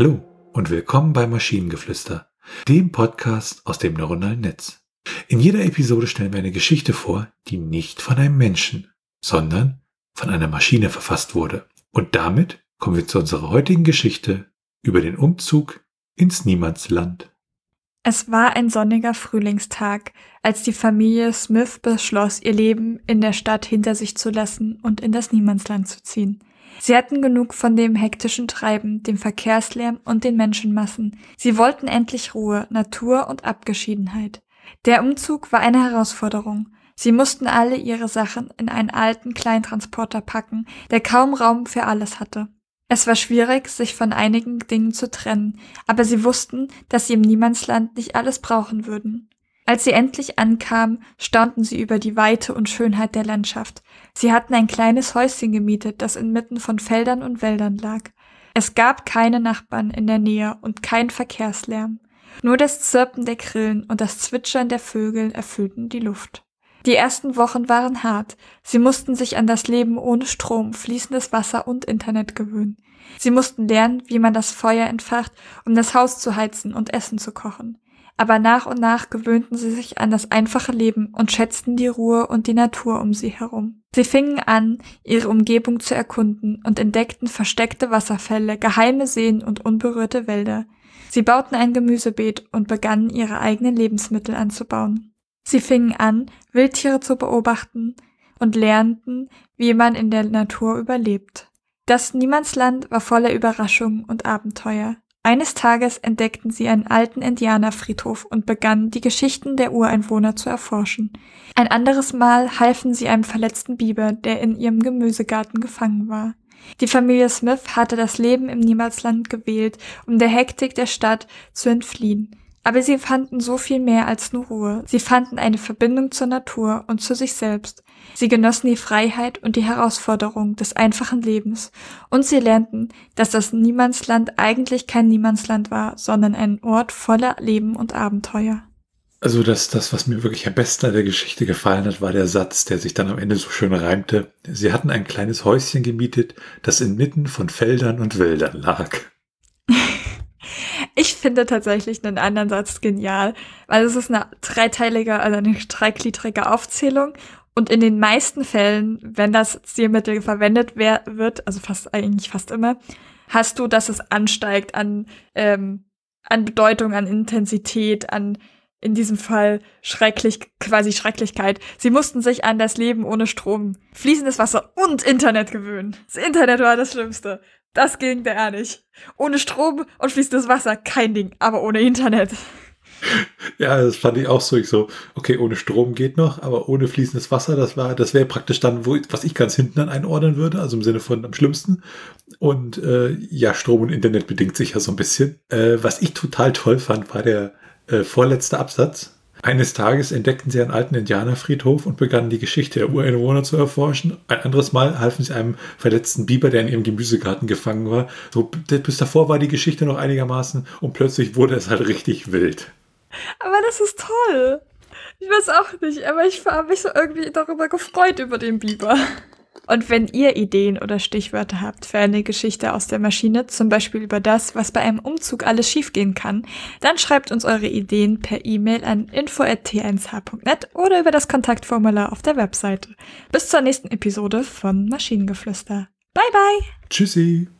Hallo und willkommen bei Maschinengeflüster, dem Podcast aus dem neuronalen Netz. In jeder Episode stellen wir eine Geschichte vor, die nicht von einem Menschen, sondern von einer Maschine verfasst wurde. Und damit kommen wir zu unserer heutigen Geschichte über den Umzug ins Niemandsland. Es war ein sonniger Frühlingstag, als die Familie Smith beschloss, ihr Leben in der Stadt hinter sich zu lassen und in das Niemandsland zu ziehen. Sie hatten genug von dem hektischen Treiben, dem Verkehrslärm und den Menschenmassen. Sie wollten endlich Ruhe, Natur und Abgeschiedenheit. Der Umzug war eine Herausforderung. Sie mussten alle ihre Sachen in einen alten Kleintransporter packen, der kaum Raum für alles hatte. Es war schwierig, sich von einigen Dingen zu trennen, aber sie wussten, dass sie im Niemandsland nicht alles brauchen würden. Als sie endlich ankamen, staunten sie über die Weite und Schönheit der Landschaft. Sie hatten ein kleines Häuschen gemietet, das inmitten von Feldern und Wäldern lag. Es gab keine Nachbarn in der Nähe und kein Verkehrslärm. Nur das Zirpen der Grillen und das Zwitschern der Vögel erfüllten die Luft. Die ersten Wochen waren hart. Sie mussten sich an das Leben ohne Strom, fließendes Wasser und Internet gewöhnen. Sie mussten lernen, wie man das Feuer entfacht, um das Haus zu heizen und Essen zu kochen. Aber nach und nach gewöhnten sie sich an das einfache Leben und schätzten die Ruhe und die Natur um sie herum. Sie fingen an, ihre Umgebung zu erkunden und entdeckten versteckte Wasserfälle, geheime Seen und unberührte Wälder. Sie bauten ein Gemüsebeet und begannen ihre eigenen Lebensmittel anzubauen. Sie fingen an, Wildtiere zu beobachten und lernten, wie man in der Natur überlebt. Das Niemandsland war voller Überraschungen und Abenteuer. Eines Tages entdeckten sie einen alten Indianerfriedhof und begannen, die Geschichten der Ureinwohner zu erforschen. Ein anderes Mal halfen sie einem verletzten Biber, der in ihrem Gemüsegarten gefangen war. Die Familie Smith hatte das Leben im Niemandsland gewählt, um der Hektik der Stadt zu entfliehen. Aber sie fanden so viel mehr als nur Ruhe. Sie fanden eine Verbindung zur Natur und zu sich selbst. Sie genossen die Freiheit und die Herausforderung des einfachen Lebens. Und sie lernten, dass das Niemandsland eigentlich kein Niemandsland war, sondern ein Ort voller Leben und Abenteuer. Also das, das, was mir wirklich am besten an der Geschichte gefallen hat, war der Satz, der sich dann am Ende so schön reimte. Sie hatten ein kleines Häuschen gemietet, das inmitten von Feldern und Wäldern lag. Ich finde tatsächlich einen anderen Satz genial, weil es ist eine dreiteilige, also eine dreigliedrige Aufzählung und in den meisten Fällen, wenn das Zielmittel verwendet wird, also fast eigentlich fast immer, hast du, dass es ansteigt an, ähm, an Bedeutung, an Intensität, an in diesem Fall schrecklich, quasi Schrecklichkeit. Sie mussten sich an das Leben ohne Strom, fließendes Wasser und Internet gewöhnen. Das Internet war das Schlimmste. Das ging der nicht. Ohne Strom und fließendes Wasser kein Ding, aber ohne Internet. Ja, das fand ich auch so. Ich so, okay, ohne Strom geht noch, aber ohne fließendes Wasser, das war, das wäre praktisch dann, wo, was ich ganz hinten dann einordnen würde, also im Sinne von am schlimmsten. Und äh, ja, Strom und Internet bedingt sich ja so ein bisschen. Äh, was ich total toll fand, war der äh, vorletzte Absatz. Eines Tages entdeckten sie einen alten Indianerfriedhof und begannen die Geschichte der Ureinwohner zu erforschen. Ein anderes Mal halfen sie einem verletzten Biber, der in ihrem Gemüsegarten gefangen war. So, bis davor war die Geschichte noch einigermaßen und plötzlich wurde es halt richtig wild. Aber das ist toll. Ich weiß auch nicht, aber ich habe mich so irgendwie darüber gefreut über den Biber. Und wenn ihr Ideen oder Stichwörter habt für eine Geschichte aus der Maschine, zum Beispiel über das, was bei einem Umzug alles schiefgehen kann, dann schreibt uns eure Ideen per E-Mail an info.t1h.net oder über das Kontaktformular auf der Webseite. Bis zur nächsten Episode von Maschinengeflüster. Bye bye! Tschüssi!